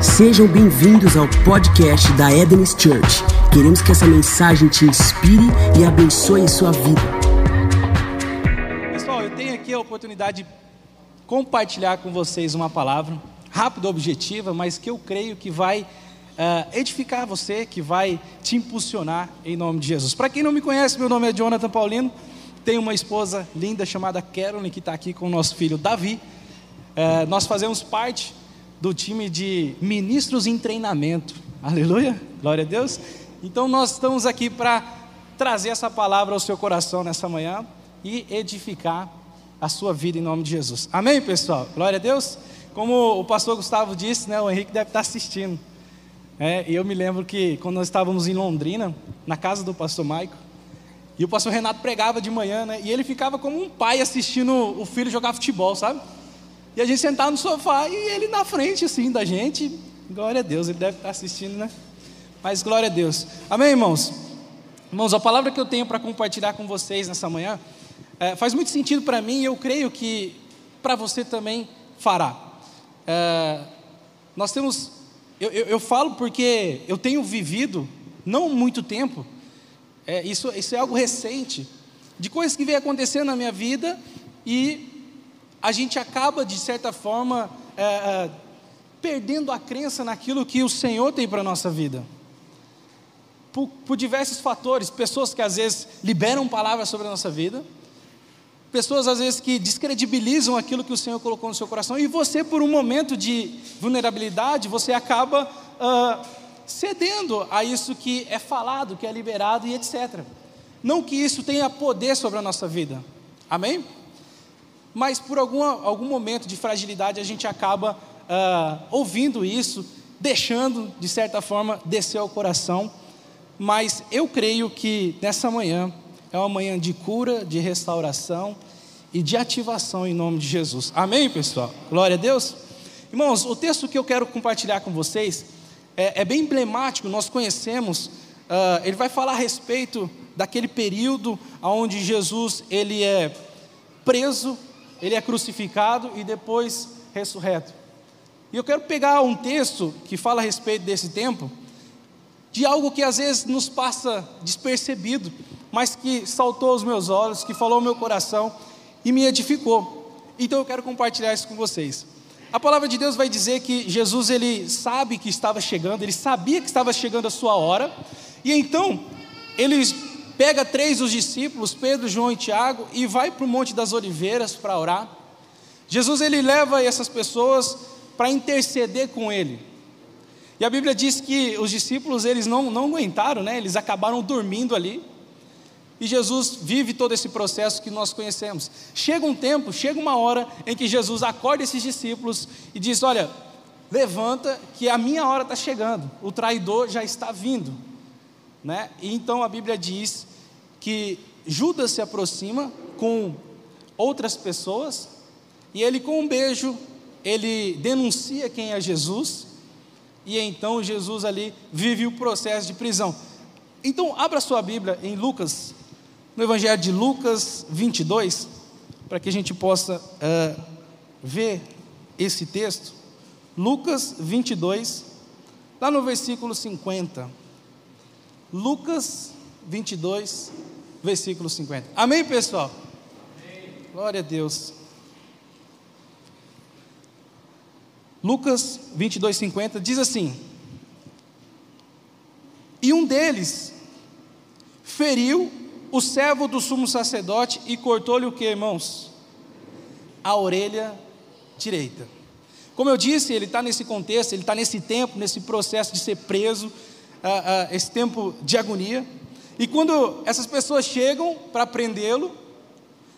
Sejam bem-vindos ao podcast da Eden's Church. Queremos que essa mensagem te inspire e abençoe sua vida. Pessoal, eu tenho aqui a oportunidade de compartilhar com vocês uma palavra rápida, objetiva, mas que eu creio que vai uh, edificar você, que vai te impulsionar em nome de Jesus. Para quem não me conhece, meu nome é Jonathan Paulino. Tenho uma esposa linda chamada Carolyn que está aqui com o nosso filho Davi. Uh, nós fazemos parte do time de ministros em treinamento. Aleluia, glória a Deus. Então nós estamos aqui para trazer essa palavra ao seu coração nessa manhã e edificar a sua vida em nome de Jesus. Amém, pessoal? Glória a Deus. Como o pastor Gustavo disse, né, o Henrique deve estar assistindo. É, eu me lembro que quando nós estávamos em Londrina, na casa do pastor Maico, e o pastor Renato pregava de manhã, né, e ele ficava como um pai assistindo o filho jogar futebol, sabe? E a gente sentava no sofá e ele na frente, assim, da gente. Glória a Deus, ele deve estar assistindo, né? Mas glória a Deus. Amém, irmãos? Irmãos, a palavra que eu tenho para compartilhar com vocês nessa manhã é, faz muito sentido para mim e eu creio que para você também fará. É, nós temos, eu, eu, eu, falo porque eu tenho vivido, não muito tempo, é, isso, isso é algo recente, de coisas que vem acontecendo na minha vida e a gente acaba, de certa forma, é, é, perdendo a crença naquilo que o Senhor tem para a nossa vida. Por, por, diversos fatores, pessoas que às vezes liberam palavras sobre a nossa vida, pessoas às vezes que descredibilizam aquilo que o Senhor colocou no seu coração, e você, por um momento de vulnerabilidade, você acaba cedendo a isso que é falado, que é liberado e etc. Não que isso tenha poder sobre a nossa vida. Amém? Mas por alguma, algum momento de fragilidade a gente acaba uh, ouvindo isso, deixando, de certa forma, descer ao coração. Mas eu creio que nessa manhã é uma manhã de cura, de restauração e de ativação em nome de Jesus. Amém, pessoal? Glória a Deus. Irmãos, o texto que eu quero compartilhar com vocês é, é bem emblemático, nós conhecemos, uh, ele vai falar a respeito daquele período onde Jesus ele é preso ele é crucificado e depois ressurreto. E eu quero pegar um texto que fala a respeito desse tempo, de algo que às vezes nos passa despercebido, mas que saltou aos meus olhos, que falou ao meu coração e me edificou. Então eu quero compartilhar isso com vocês. A palavra de Deus vai dizer que Jesus ele sabe que estava chegando, ele sabia que estava chegando a sua hora, e então ele pega três dos discípulos, Pedro, João e Tiago, e vai para o Monte das Oliveiras para orar. Jesus ele leva essas pessoas para interceder com ele. E a Bíblia diz que os discípulos eles não, não aguentaram, né? eles acabaram dormindo ali. E Jesus vive todo esse processo que nós conhecemos. Chega um tempo, chega uma hora em que Jesus acorda esses discípulos e diz: Olha, levanta, que a minha hora está chegando, o traidor já está vindo. Né? E então a Bíblia diz que Judas se aproxima com outras pessoas e ele com um beijo ele denuncia quem é Jesus e então Jesus ali vive o processo de prisão. Então abra sua Bíblia em Lucas, no Evangelho de Lucas 22, para que a gente possa uh, ver esse texto. Lucas 22, lá no versículo 50. Lucas 22, versículo 50. Amém, pessoal? Amém. Glória a Deus. Lucas 22, 50 diz assim: E um deles feriu o servo do sumo sacerdote e cortou-lhe o que, irmãos? A orelha direita. Como eu disse, ele está nesse contexto, ele está nesse tempo, nesse processo de ser preso, uh, uh, esse tempo de agonia. E quando essas pessoas chegam para prendê-lo,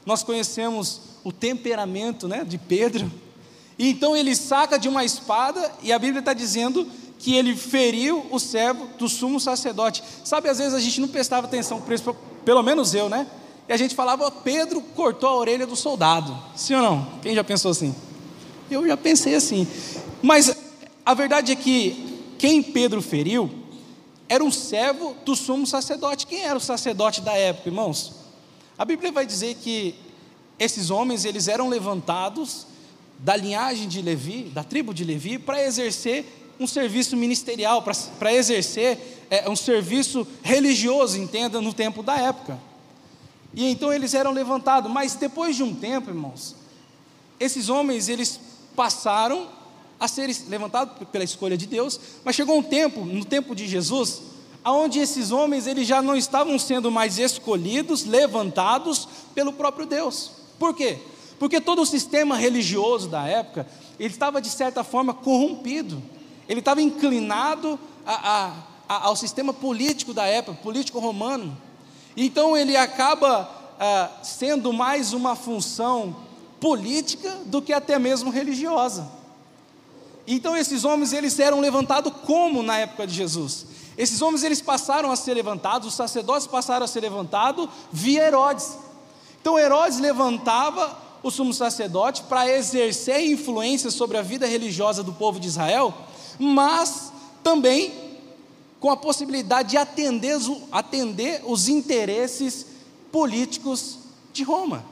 nós conhecemos o temperamento né, de Pedro. E então ele saca de uma espada, e a Bíblia está dizendo que ele feriu o servo do sumo sacerdote. Sabe, às vezes a gente não prestava atenção pelo menos eu, né? E a gente falava, Pedro cortou a orelha do soldado. Sim ou não? Quem já pensou assim? Eu já pensei assim. Mas a verdade é que quem Pedro feriu era um servo do sumo sacerdote. Quem era o sacerdote da época, irmãos? A Bíblia vai dizer que esses homens eles eram levantados da linhagem de Levi, da tribo de Levi, para exercer um serviço ministerial, para exercer é, um serviço religioso, entenda, no tempo da época. E então eles eram levantados, mas depois de um tempo, irmãos, esses homens eles passaram a serem levantados pela escolha de Deus, mas chegou um tempo, no tempo de Jesus, aonde esses homens eles já não estavam sendo mais escolhidos, levantados pelo próprio Deus. Por quê? Porque todo o sistema religioso da época, ele estava de certa forma corrompido. Ele estava inclinado a, a, a, ao sistema político da época, político romano. Então ele acaba ah, sendo mais uma função política do que até mesmo religiosa. Então esses homens eles eram levantados como na época de Jesus? Esses homens eles passaram a ser levantados, os sacerdotes passaram a ser levantados via Herodes. Então Herodes levantava o sumo sacerdote para exercer influência sobre a vida religiosa do povo de Israel, mas também com a possibilidade de atender, atender os interesses políticos de Roma.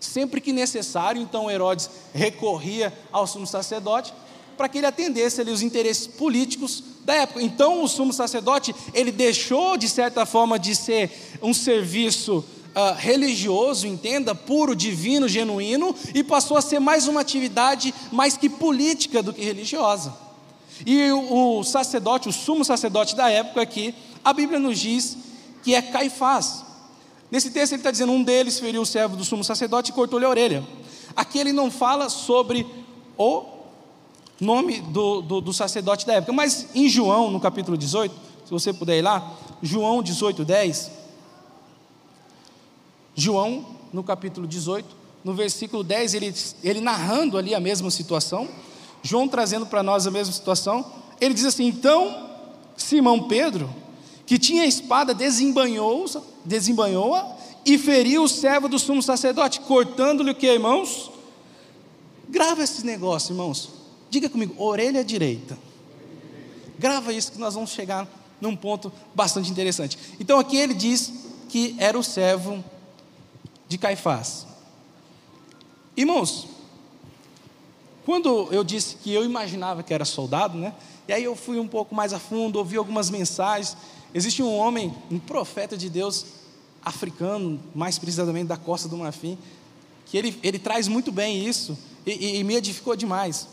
Sempre que necessário, então Herodes recorria ao sumo sacerdote para que ele atendesse ali os interesses políticos da época. Então o sumo sacerdote, ele deixou de certa forma de ser um serviço uh, religioso, entenda, puro, divino, genuíno, e passou a ser mais uma atividade mais que política do que religiosa. E o, o sacerdote, o sumo sacerdote da época aqui, a Bíblia nos diz que é Caifás. Nesse texto ele está dizendo: um deles feriu o servo do sumo sacerdote e cortou-lhe a orelha. Aqui ele não fala sobre o nome do, do, do, sacerdote da época, mas em João, no capítulo 18, se você puder ir lá, João 18, 10. João, no capítulo 18, no versículo 10, ele, ele narrando ali a mesma situação, João trazendo para nós a mesma situação, ele diz assim: então Simão Pedro que tinha a espada, desembanhou-a desembanhou e feriu o servo do sumo sacerdote, cortando-lhe o que, irmãos? Grava esse negócio, irmãos. Diga comigo, orelha direita. Grava isso que nós vamos chegar num ponto bastante interessante. Então aqui ele diz que era o servo de Caifás. Irmãos, quando eu disse que eu imaginava que era soldado, né? E aí eu fui um pouco mais a fundo, ouvi algumas mensagens, Existe um homem, um profeta de Deus, africano, mais precisamente da costa do Marfim, que ele, ele traz muito bem isso e, e, e me edificou demais.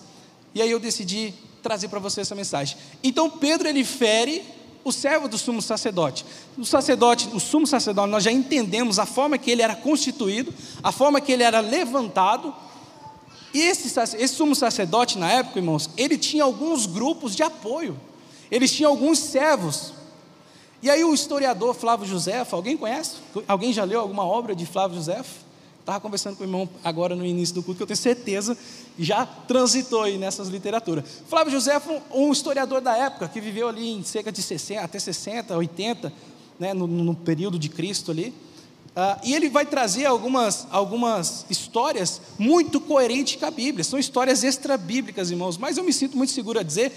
E aí eu decidi trazer para você essa mensagem. Então Pedro ele fere o servo do sumo sacerdote. O sacerdote, o sumo sacerdote, nós já entendemos a forma que ele era constituído, a forma que ele era levantado. E esse, esse sumo sacerdote, na época, irmãos, ele tinha alguns grupos de apoio. Eles tinham alguns servos. E aí o historiador Flávio José, alguém conhece? Alguém já leu alguma obra de Flávio José? Estava conversando com o irmão agora no início do culto, que eu tenho certeza já transitou aí nessas literaturas. Flávio José foi um historiador da época, que viveu ali em cerca de 60, até 60, 80, né, no, no período de Cristo ali. Uh, e ele vai trazer algumas, algumas histórias muito coerentes com a Bíblia. São histórias extra-bíblicas, irmãos, mas eu me sinto muito seguro a dizer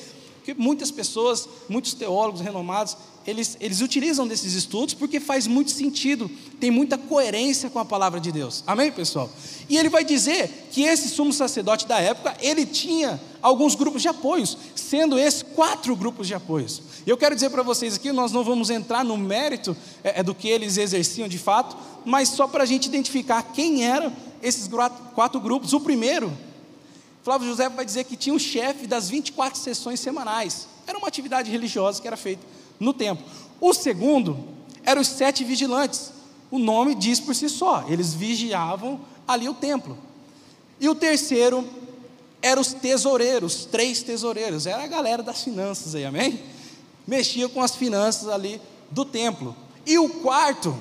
que muitas pessoas, muitos teólogos renomados, eles, eles utilizam desses estudos porque faz muito sentido, tem muita coerência com a palavra de Deus. Amém, pessoal? E ele vai dizer que esse sumo sacerdote da época, ele tinha alguns grupos de apoios, sendo esses quatro grupos de apoios. E eu quero dizer para vocês aqui, nós não vamos entrar no mérito é, é do que eles exerciam de fato, mas só para a gente identificar quem eram esses quatro grupos. O primeiro Flávio José vai dizer que tinha o chefe das 24 sessões semanais. Era uma atividade religiosa que era feita no templo. O segundo eram os sete vigilantes. O nome diz por si só, eles vigiavam ali o templo. E o terceiro eram os tesoureiros, três tesoureiros. Era a galera das finanças aí, amém? Mexia com as finanças ali do templo. E o quarto,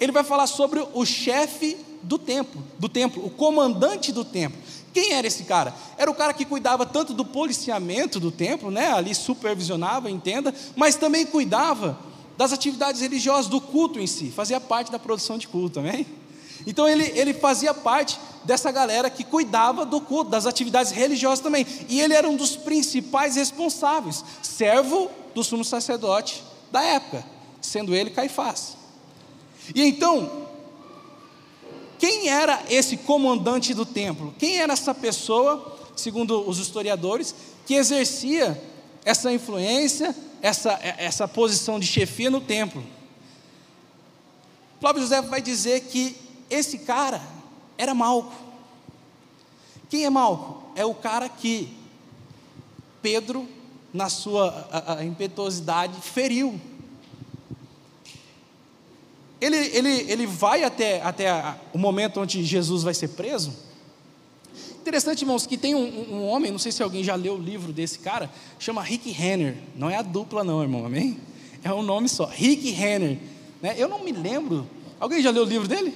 ele vai falar sobre o chefe do templo, do templo, o comandante do templo. Quem era esse cara? Era o cara que cuidava tanto do policiamento do templo, né? ali supervisionava, entenda, mas também cuidava das atividades religiosas, do culto em si, fazia parte da produção de culto também. Então ele, ele fazia parte dessa galera que cuidava do culto, das atividades religiosas também. E ele era um dos principais responsáveis, servo do sumo sacerdote da época, sendo ele Caifás. E então, quem era esse comandante do templo? Quem era essa pessoa segundo os historiadores, que exercia essa influência, essa, essa posição de chefia no templo. Flávio José vai dizer que esse cara era Malco. Quem é Malco? É o cara que Pedro, na sua a, a impetuosidade, feriu. Ele, ele, ele vai até, até o momento onde Jesus vai ser preso. Interessante, irmãos, que tem um, um, homem, não sei se alguém já leu o livro desse cara, chama Rick Renner. Não é a dupla, não, irmão, amém? É um nome só, Rick Renner. Né? Eu não me lembro. Alguém já leu o livro dele?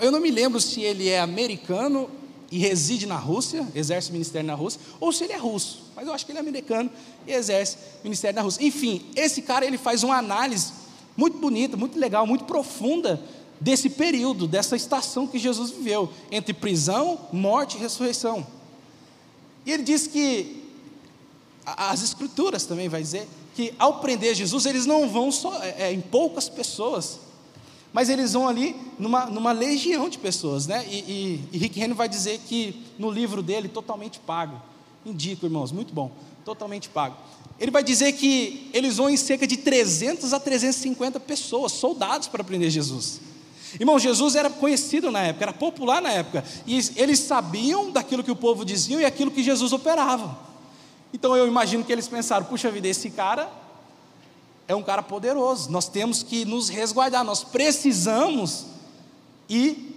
Eu não me lembro se ele é americano e reside na Rússia, exerce ministério na Rússia, ou se ele é russo. Mas eu acho que ele é americano e exerce ministério na Rússia. Enfim, esse cara ele faz uma análise muito bonita, muito legal, muito profunda desse período, dessa estação que Jesus viveu, entre prisão, morte e ressurreição. E ele diz que as escrituras também vai dizer que ao prender Jesus, eles não vão só é, é, em poucas pessoas, mas eles vão ali numa, numa legião de pessoas, né? E, e, e Rick Henry vai dizer que no livro dele, totalmente pago, indico, irmãos, muito bom, totalmente pago. Ele vai dizer que eles vão em cerca de 300 a 350 pessoas, soldados, para prender Jesus. Irmão, Jesus era conhecido na época, era popular na época, e eles sabiam daquilo que o povo dizia e aquilo que Jesus operava. Então eu imagino que eles pensaram: puxa vida, esse cara é um cara poderoso, nós temos que nos resguardar, nós precisamos ir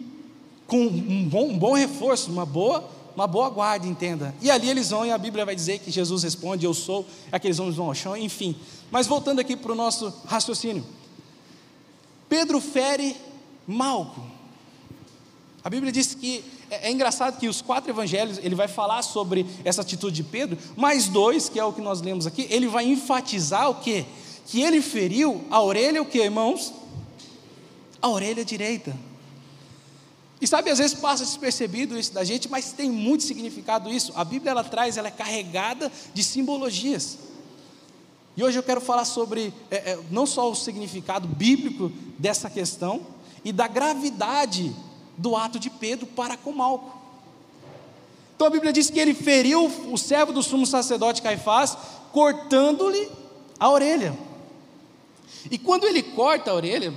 com um bom, um bom reforço, uma boa, uma boa guarda, entenda. E ali eles vão, e a Bíblia vai dizer que Jesus responde: Eu sou, aqueles homens vão ao chão, enfim. Mas voltando aqui para o nosso raciocínio, Pedro fere Malco. A Bíblia diz que é, é, engraçado que os quatro evangelhos ele vai falar sobre essa atitude de Pedro, mais dois, que é o que nós lemos aqui, ele vai enfatizar o que? que ele feriu a orelha, o que, irmãos? A orelha direita. E sabe, às vezes passa despercebido isso da gente, mas tem muito significado isso. A Bíblia ela traz, ela é carregada de simbologias. E hoje eu quero falar sobre é, é, não só o significado bíblico dessa questão e da gravidade do ato de Pedro para com Malco. Então a Bíblia diz que ele feriu o servo do sumo sacerdote Caifás, cortando-lhe a orelha. E quando ele corta a orelha,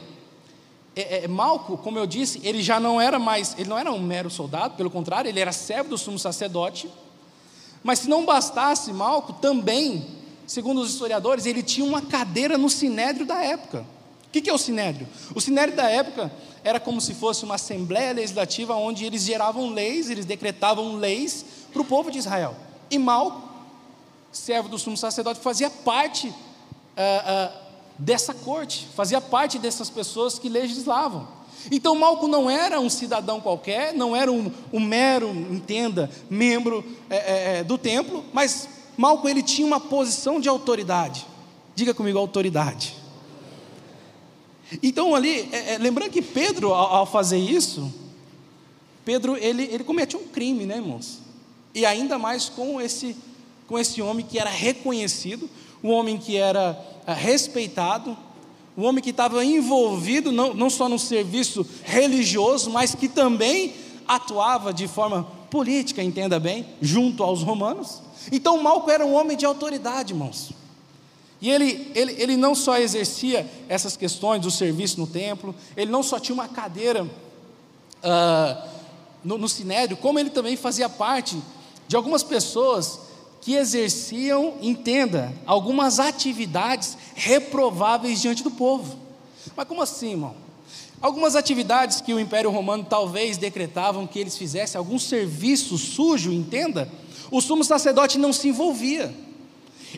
é, é, Malco, como eu disse, ele já não era mais, ele não era um mero soldado, pelo contrário, ele era servo do sumo sacerdote. Mas se não bastasse, Malco também, segundo os historiadores, ele tinha uma cadeira no sinédrio da época. O que, que é o sinédrio? O sinédrio da época era como se fosse uma assembleia legislativa onde eles geravam leis, eles decretavam leis para o povo de Israel. E Malco, servo do sumo sacerdote, fazia parte uh, uh, dessa corte, fazia parte dessas pessoas que legislavam. Então Malco não era um cidadão qualquer, não era um, um mero, entenda, membro é, é, é, do templo, mas Malco ele tinha uma posição de autoridade. Diga comigo, autoridade. Então ali, é, é, lembrando que Pedro, ao, ao, fazer isso, Pedro ele, ele comete um crime, né, irmãos? E ainda mais com esse, com esse homem que era reconhecido, um homem que era é, respeitado, um homem que estava envolvido não, não só no serviço religioso, mas que também atuava de forma política, entenda bem, junto aos romanos. Então Malco era um homem de autoridade, irmãos. E ele, ele, ele não só exercia essas questões do serviço no templo, ele não só tinha uma cadeira uh, no, no sinédrio, como ele também fazia parte de algumas pessoas que exerciam, entenda, algumas atividades reprováveis diante do povo. Mas como assim, irmão? Algumas atividades que o Império Romano talvez decretavam que eles fizessem, algum serviço sujo, entenda, o sumo sacerdote não se envolvia.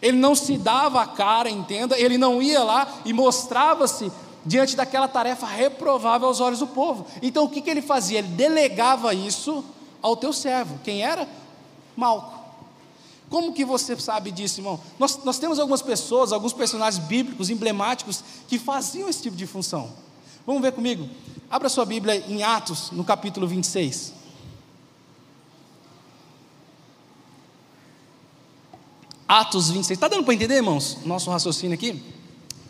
Ele não se dava a cara, entenda, ele não ia lá e mostrava-se diante daquela tarefa reprovável aos olhos do povo. Então o que, que ele fazia? Ele delegava isso ao teu servo. Quem era? Malco. Como que você sabe disso, irmão? Nós, nós temos algumas pessoas, alguns personagens bíblicos emblemáticos que faziam esse tipo de função. Vamos ver comigo? Abra sua Bíblia em Atos, no capítulo 26. Atos 26. Está dando para entender, irmãos? Nosso raciocínio aqui?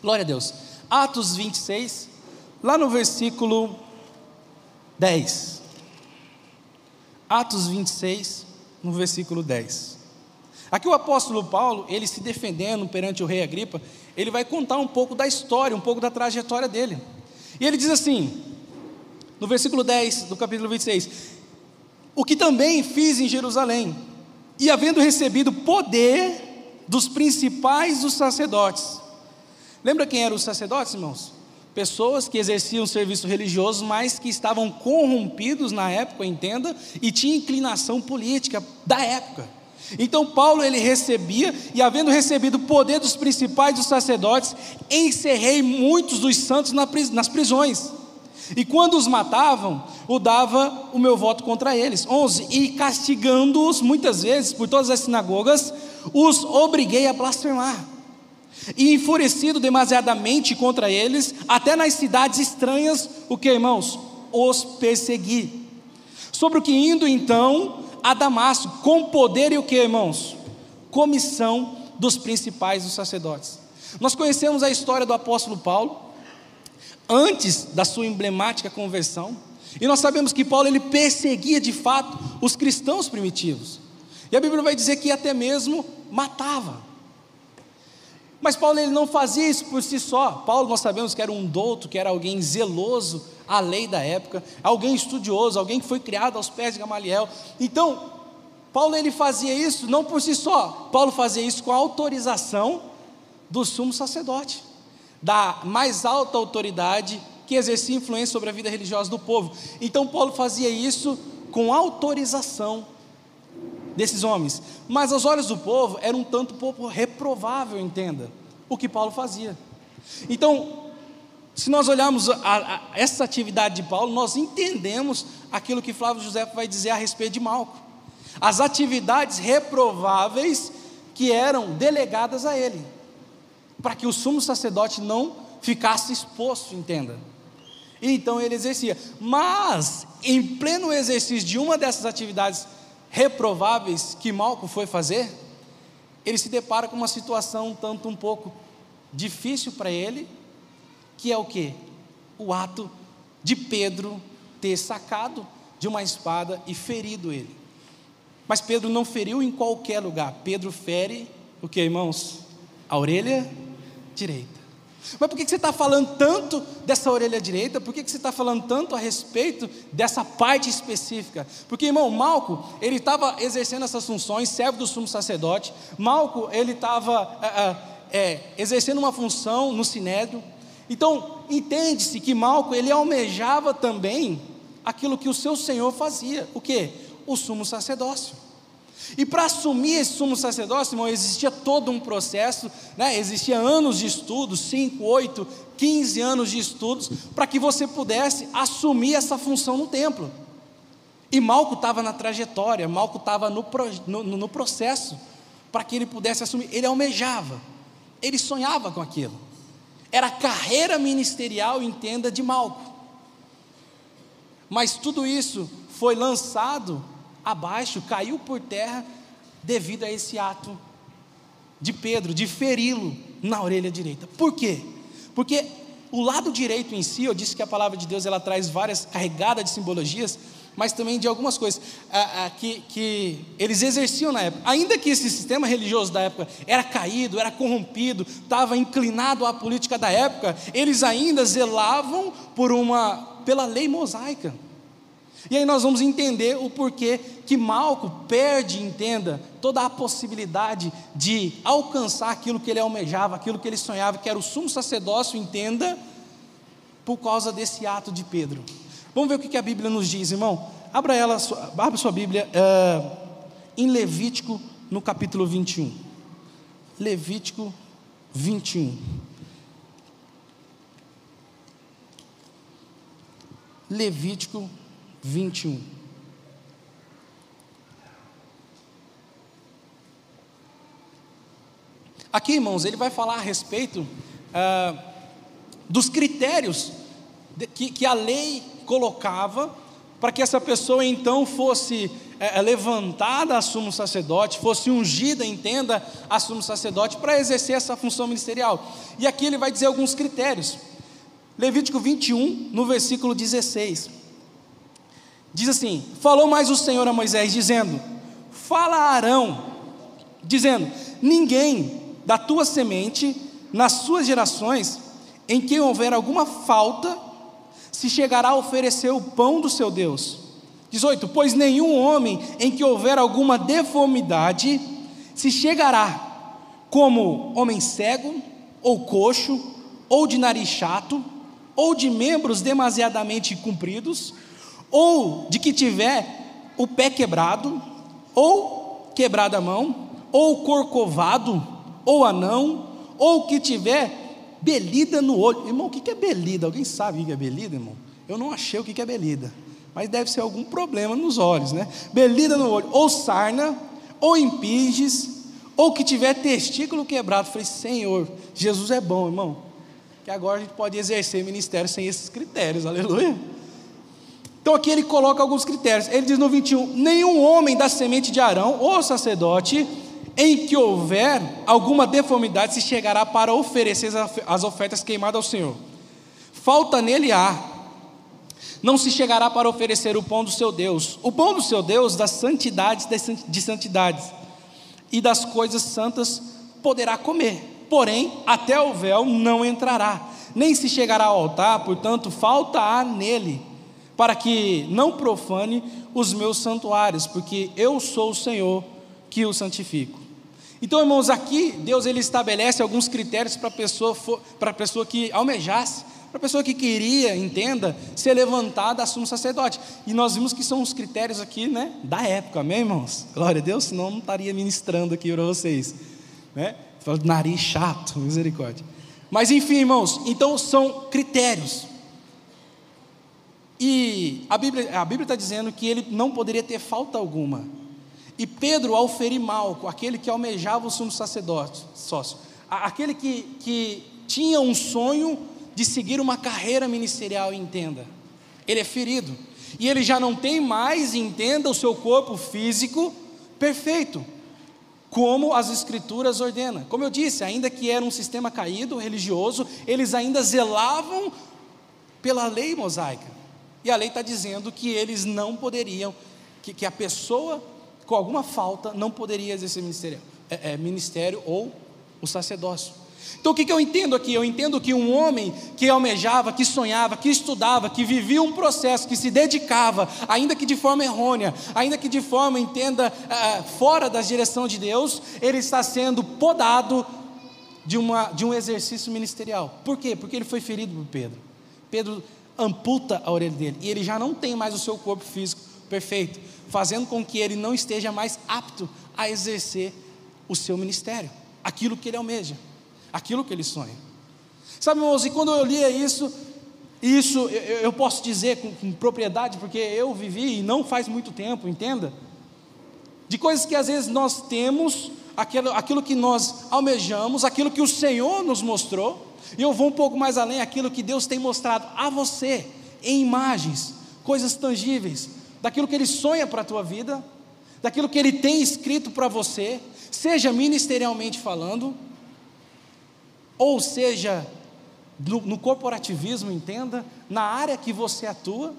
Glória a Deus. Atos 26, lá no versículo 10. Atos 26, no versículo 10. Aqui o apóstolo Paulo, ele se defendendo perante o rei Agripa, ele vai contar um pouco da história, um pouco da trajetória dele. E ele diz assim, no versículo 10 do capítulo 26: O que também fiz em Jerusalém, e havendo recebido poder dos principais dos sacerdotes. Lembra quem eram os sacerdotes, irmãos? Pessoas que exerciam serviço religioso, mas que estavam corrompidos na época, entenda, e tinham inclinação política da época. Então Paulo ele recebia, e havendo recebido o poder dos principais dos sacerdotes, encerrei muitos dos santos nas prisões. E quando os matavam, o dava o meu voto contra eles. 11. E castigando-os muitas vezes por todas as sinagogas, os obriguei a blasfemar. E enfurecido demasiadamente contra eles, até nas cidades estranhas, o que, irmãos? Os persegui. Sobre o que indo então a Damasco, com poder e o que, irmãos? Comissão dos principais dos sacerdotes. Nós conhecemos a história do apóstolo Paulo, antes da sua emblemática conversão, e nós sabemos que Paulo ele perseguia de fato os cristãos primitivos. E a Bíblia vai dizer que até mesmo matava. Mas Paulo ele não fazia isso por si só. Paulo nós sabemos que era um douto, que era alguém zeloso à lei da época, alguém estudioso, alguém que foi criado aos pés de Gamaliel. Então, Paulo ele fazia isso não por si só. Paulo fazia isso com a autorização do sumo sacerdote, da mais alta autoridade que exercia influência sobre a vida religiosa do povo. Então Paulo fazia isso com autorização desses homens. Mas aos olhos do povo era um tanto pouco reprovável, entenda, o que Paulo fazia. Então, se nós olharmos a, a, essa atividade de Paulo, nós entendemos aquilo que Flávio José vai dizer a respeito de Malco. As atividades reprováveis que eram delegadas a ele, para que o sumo sacerdote não ficasse exposto, entenda. Então ele exercia. Mas, em pleno exercício de uma dessas atividades reprováveis que Malco foi fazer, ele se depara com uma situação tanto um pouco difícil para ele, que é o que? O ato de Pedro ter sacado de uma espada e ferido ele. Mas Pedro não feriu em qualquer lugar. Pedro fere o que, irmãos? A orelha direita. Mas por que você está falando tanto dessa orelha direita? Por que você está falando tanto a respeito dessa parte específica? Porque, irmão, Malco, ele estava exercendo essas funções, servo do sumo sacerdote. Malco, ele estava é, é, é, exercendo uma função no sinédrio. Então, entende-se que Malco, ele almejava também aquilo que o seu Senhor fazia. O que? O sumo sacerdócio. E para assumir esse sumo sacerdócio, irmão, existia todo um processo, né? existia anos de estudos, 5, 8, 15 anos de estudos, para que você pudesse assumir essa função no templo. E Malco estava na trajetória, Malco estava no, no, no processo, para que ele pudesse assumir. Ele almejava, ele sonhava com aquilo. Era a carreira ministerial, entenda, de Malco. Mas tudo isso foi lançado abaixo, caiu por terra devido a esse ato de Pedro, de feri-lo na orelha direita. Por quê? Porque o lado direito em si, eu disse que a palavra de Deus ela traz várias carregadas de simbologias, mas também de algumas coisas que, que eles exerciam na época. Ainda que esse sistema religioso da época era caído, era corrompido, estava inclinado à política da época, eles ainda zelavam por uma pela lei mosaica. E aí nós vamos entender o porquê que Malco perde, entenda, toda a possibilidade de alcançar aquilo que ele almejava, aquilo que ele sonhava, que era o sumo sacerdócio, entenda, por causa desse ato de Pedro. Vamos ver o que a Bíblia nos diz, irmão? Abra ela, abra sua Bíblia uh, em Levítico, no capítulo 21. Levítico 21. Levítico 21. Aqui, irmãos, ele vai falar a respeito ah, dos critérios que, que, a lei colocava para que essa pessoa então fosse é, levantada a sumo sacerdote, fosse ungida, entenda, a sumo sacerdote, para exercer essa função ministerial. E aqui ele vai dizer alguns critérios. Levítico 21, no versículo 16. Diz assim: Falou mais o Senhor a Moisés, dizendo: fala a Arão, dizendo: Ninguém da tua semente, nas suas gerações, em que houver alguma falta, se chegará a oferecer o pão do seu Deus. 18: Pois nenhum homem em que houver alguma deformidade se chegará, como homem cego, ou coxo, ou de nariz chato, ou de membros demasiadamente compridos, ou de que tiver o pé quebrado, ou quebrada a mão, ou corcovado, ou anão, ou que tiver belida no olho. Irmão, o que é belida? Alguém sabe o que é belida, irmão? Eu não achei o que é belida, mas deve ser algum problema nos olhos, né? Belida no olho, ou sarna, ou impinges, ou que tiver testículo quebrado. falei, Senhor, Jesus é bom, irmão. Que agora a gente pode exercer ministério sem esses critérios, aleluia. Então aqui ele coloca alguns critérios. Ele diz no 21: nenhum homem da semente de Arão, ou sacerdote, em que houver alguma deformidade, se chegará para oferecer as ofertas queimadas ao Senhor. Falta nele há, não se chegará para oferecer o pão do seu Deus, o pão do seu Deus das santidades de santidades e das coisas santas poderá comer, porém até o véu não entrará, nem se chegará ao altar, portanto falta há nele, para que não profane os meus santuários, porque eu sou o Senhor que o santifico. Então, irmãos, aqui Deus ele estabelece alguns critérios para a pessoa, para a pessoa que almejasse, para a pessoa que queria, entenda, ser levantada a sumo sacerdote. E nós vimos que são os critérios aqui, né, da época, amém, irmãos? Glória a Deus, senão não estaria ministrando aqui para vocês, né? Nariz chato, misericórdia. Mas enfim, irmãos, então são critérios. E a Bíblia a está dizendo que ele não poderia ter falta alguma. E Pedro, ao ferir Malco, aquele que almejava o sumo sacerdote, sócio, aquele que, que tinha um sonho de seguir uma carreira ministerial, entenda, ele é ferido, e ele já não tem mais, entenda, o seu corpo físico perfeito, como as escrituras ordenam. Como eu disse, ainda que era um sistema caído, religioso, eles ainda zelavam pela lei mosaica, e a lei está dizendo que eles não poderiam, que, que a pessoa com alguma falta, não poderia exercer ministério, é, é, ministério ou o sacerdócio. Então o que, que eu entendo aqui? Eu entendo que um homem que almejava, que sonhava, que estudava, que vivia um processo, que se dedicava, ainda que de forma errônea, ainda que de forma, entenda, é, fora da direção de Deus, ele está sendo podado de, uma, de um exercício ministerial. Por quê? Porque ele foi ferido por Pedro. Pedro amputa a orelha dele e ele já não tem mais o seu corpo físico perfeito fazendo com que ele não esteja mais apto a exercer o seu ministério, aquilo que ele almeja, aquilo que ele sonha. Sabe, irmãos, e quando eu lia isso, isso eu, eu posso dizer com, com propriedade, porque eu vivi e não faz muito tempo, entenda? De coisas que às vezes nós temos, aquilo, aquilo que nós almejamos, aquilo que o Senhor nos mostrou, e eu vou um pouco mais além, aquilo que Deus tem mostrado a você, em imagens, coisas tangíveis, daquilo que Ele sonha para a tua vida, daquilo que Ele tem escrito para você, seja ministerialmente falando, ou seja no, no, corporativismo, entenda, na área que você atua,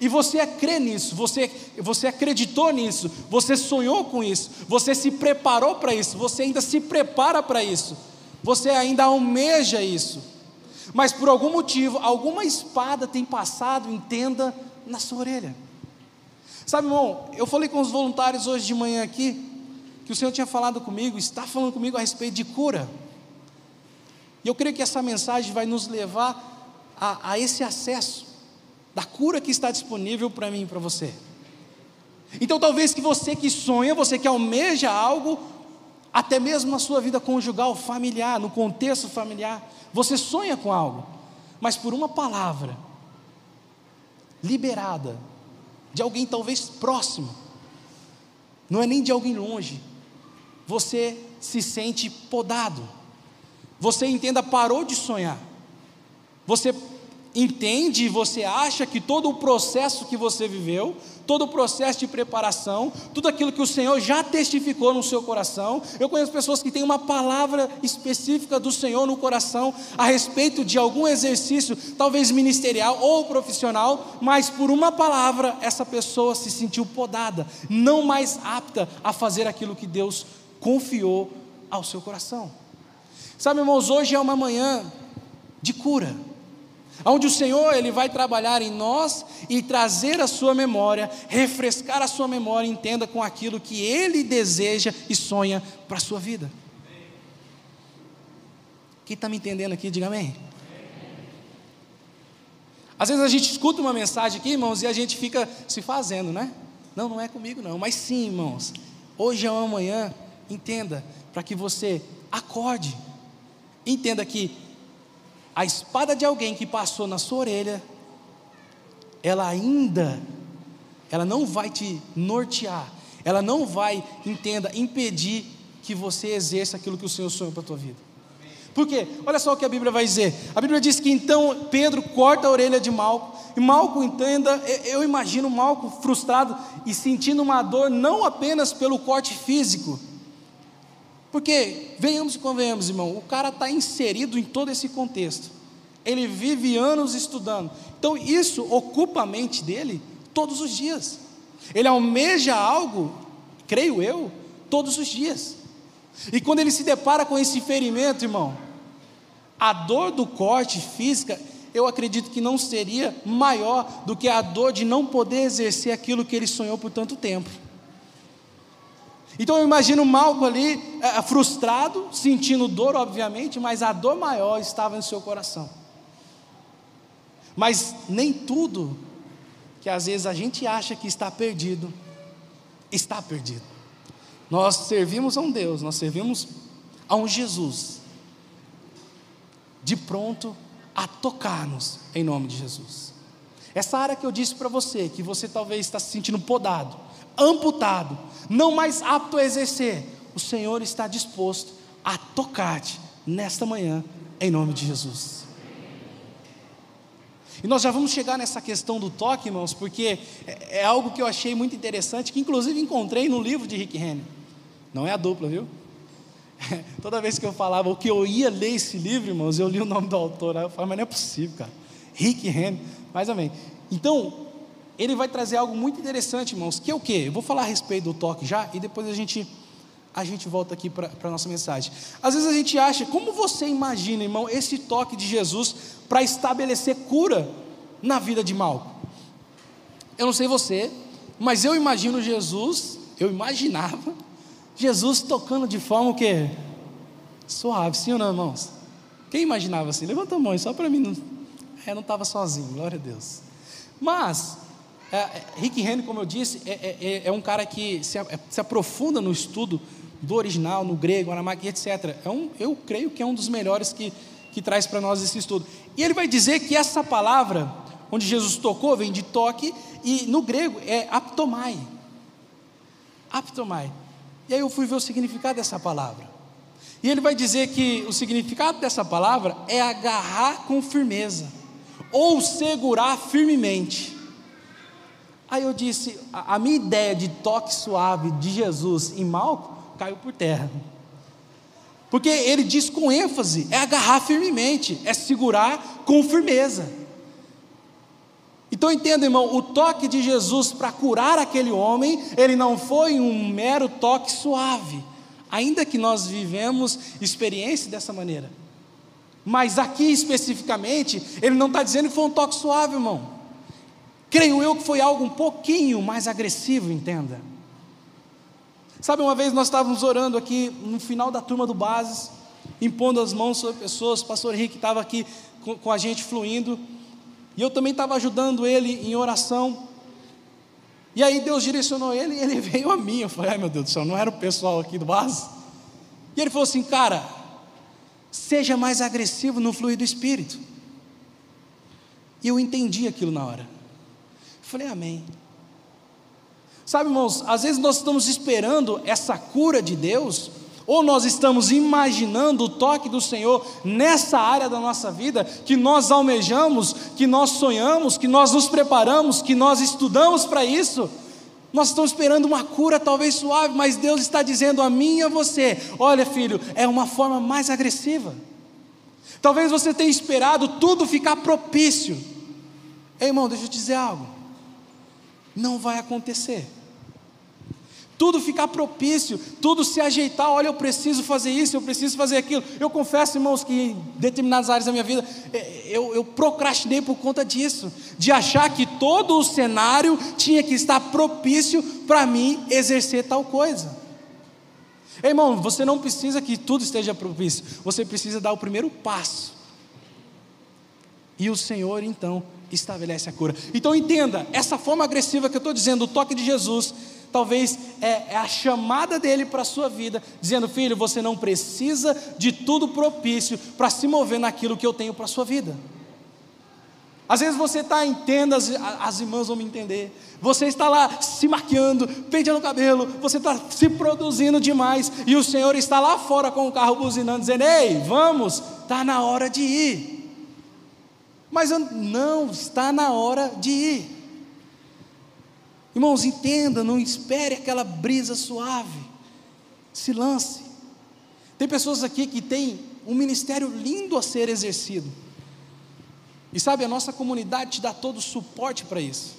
e você crê nisso, você, você acreditou nisso, você sonhou com isso, você se preparou para isso, você ainda se prepara para isso, você ainda almeja isso, mas por algum motivo, alguma espada tem passado, entenda, na sua orelha. Sabe, irmão, eu falei com os voluntários hoje de manhã aqui, que o Senhor tinha falado comigo, está falando comigo a respeito de cura. E eu creio que essa mensagem vai nos levar a, a esse acesso da cura que está disponível para mim e para você. Então, talvez que você que sonha, você que almeja algo, até mesmo na sua vida conjugal, familiar, no contexto familiar, você sonha com algo, mas por uma palavra liberada de alguém talvez próximo, não é nem de alguém longe, você se sente podado, você entenda, parou de sonhar, você entende e você acha que todo o processo que você viveu, todo o processo de preparação, tudo aquilo que o Senhor já testificou no seu coração. Eu conheço pessoas que têm uma palavra específica do Senhor no coração a respeito de algum exercício, talvez ministerial ou profissional, mas por uma palavra essa pessoa se sentiu podada, não mais apta a fazer aquilo que Deus confiou ao seu coração. Sabe, irmãos, hoje é uma manhã de cura onde o Senhor ele vai trabalhar em nós e trazer a sua memória, refrescar a sua memória, entenda com aquilo que Ele deseja e sonha para a sua vida. Quem está me entendendo aqui, diga amém. Às vezes a gente escuta uma mensagem aqui, irmãos, e a gente fica se fazendo, né? Não, não é comigo não, mas sim, irmãos. Hoje é uma manhã, entenda, para que você acorde. Entenda que a espada de alguém que passou na sua orelha, ela ainda, ela não vai te nortear, ela não vai, entenda, impedir que você exerça aquilo que o Senhor sonhou para a tua vida. Por quê? Olha só o que a Bíblia vai dizer. A Bíblia diz que então Pedro corta a orelha de Malco, e Malco, entenda, eu imagino Malco frustrado e sentindo uma dor não apenas pelo corte físico, porque, venhamos e convenhamos, irmão, o cara está inserido em todo esse contexto. Ele vive anos estudando. Então, isso ocupa a mente dele todos os dias. Ele almeja algo, creio eu, todos os dias. E quando ele se depara com esse ferimento, irmão, a dor do corte física, eu acredito que não seria maior do que a dor de não poder exercer aquilo que ele sonhou por tanto tempo. Então eu imagino Malco ali, é, frustrado, sentindo dor, obviamente, mas a dor maior estava em seu coração. Mas nem tudo que às vezes a gente acha que está perdido, está perdido. Nós servimos a um Deus, nós servimos a um Jesus, de pronto a tocar-nos em nome de Jesus. Essa área que eu disse para você, que você talvez está se sentindo podado, amputado, não mais apto a exercer, o Senhor está disposto a tocar-te nesta manhã, em nome de Jesus. E nós já vamos chegar nessa questão do toque, irmãos, porque é, é algo que eu achei muito interessante, que inclusive encontrei no livro de Rick Henry. Não é a dupla, viu? Toda vez que eu falava o que eu ia ler esse livro, irmãos, eu li o nome do autor. Aí eu falava, mas não é possível, cara. Rick Henry, mais amém. Então, ele vai trazer algo muito interessante, irmãos, que é o quê? Eu vou falar a respeito do toque já e depois a gente a gente volta aqui para a nossa mensagem. Às vezes a gente acha, como você imagina, irmão, esse toque de Jesus para estabelecer cura na vida de Malco? Eu não sei você, mas eu imagino Jesus, eu imaginava Jesus tocando de forma o quê? Suave, sim ou não, irmãos? Quem imaginava assim? Levanta a mão, só para mim não. É, não estava sozinho, glória a Deus. Mas é, é, Rick Henry, como eu disse, é, é, é, é um cara que se, é, se, aprofunda no estudo do original, no grego, aramaico, etc. É um, eu creio que é um dos melhores que, que traz para nós esse estudo. E ele vai dizer que essa palavra, onde Jesus tocou, vem de toque, e no grego é aptomai. Aptomai. E aí eu fui ver o significado dessa palavra. E ele vai dizer que o significado dessa palavra é agarrar com firmeza, ou segurar firmemente. Aí eu disse, a, a minha ideia de toque suave de Jesus em Malco caiu por terra. Porque ele diz com ênfase: é agarrar firmemente, é segurar com firmeza. Então entenda, irmão, o toque de Jesus para curar aquele homem, ele não foi um mero toque suave, ainda que nós vivemos experiência dessa maneira. Mas aqui especificamente, ele não está dizendo que foi um toque suave, irmão. Creio eu que foi algo um pouquinho mais agressivo, entenda. Sabe, uma vez nós estávamos orando aqui no final da turma do Bases, impondo as mãos sobre pessoas, o pastor Henrique estava aqui com, com a gente fluindo, e eu também estava ajudando ele em oração. E aí Deus direcionou ele e ele veio a mim. Eu falei, ai meu Deus do céu, não era o pessoal aqui do Bases? E ele falou assim, cara, seja mais agressivo no fluir do Espírito. E eu entendi aquilo na hora. Falei, amém. Sabe, irmãos, às vezes nós estamos esperando essa cura de Deus, Ou nós estamos imaginando o toque do Senhor nessa área da nossa vida que nós almejamos, que nós sonhamos, que nós nos preparamos, que nós estudamos para isso. Nós estamos esperando uma cura talvez suave, mas Deus está dizendo a mim e a você: olha, filho, é uma forma mais agressiva. Talvez você tenha esperado tudo ficar propício. Ei, irmão, deixa eu te dizer algo. Não vai acontecer tudo ficar propício, tudo se ajeitar. Olha, eu preciso fazer isso, eu preciso fazer aquilo. Eu confesso, irmãos, que em determinadas áreas da minha vida é, eu, eu procrastinei por conta disso, de achar que todo o cenário tinha que estar propício para mim exercer tal coisa. Irmão, você não precisa que tudo esteja propício, você precisa dar o primeiro passo. E o Senhor então estabelece a cura. Então entenda, essa forma agressiva que eu estou dizendo, o toque de Jesus, talvez é, é a chamada dele para a sua vida, dizendo: Filho, você não precisa de tudo propício para se mover naquilo que eu tenho para a sua vida. Às vezes você está em tendas, as irmãs vão me entender. Você está lá se maquiando, penteando o cabelo, você está se produzindo demais, e o Senhor está lá fora com o carro buzinando, dizendo: Ei, vamos, está na hora de ir. Mas eu, não, está na hora de ir. Irmãos, entenda, não espere aquela brisa suave. Se lance. Tem pessoas aqui que têm um ministério lindo a ser exercido. E sabe, a nossa comunidade te dá todo o suporte para isso.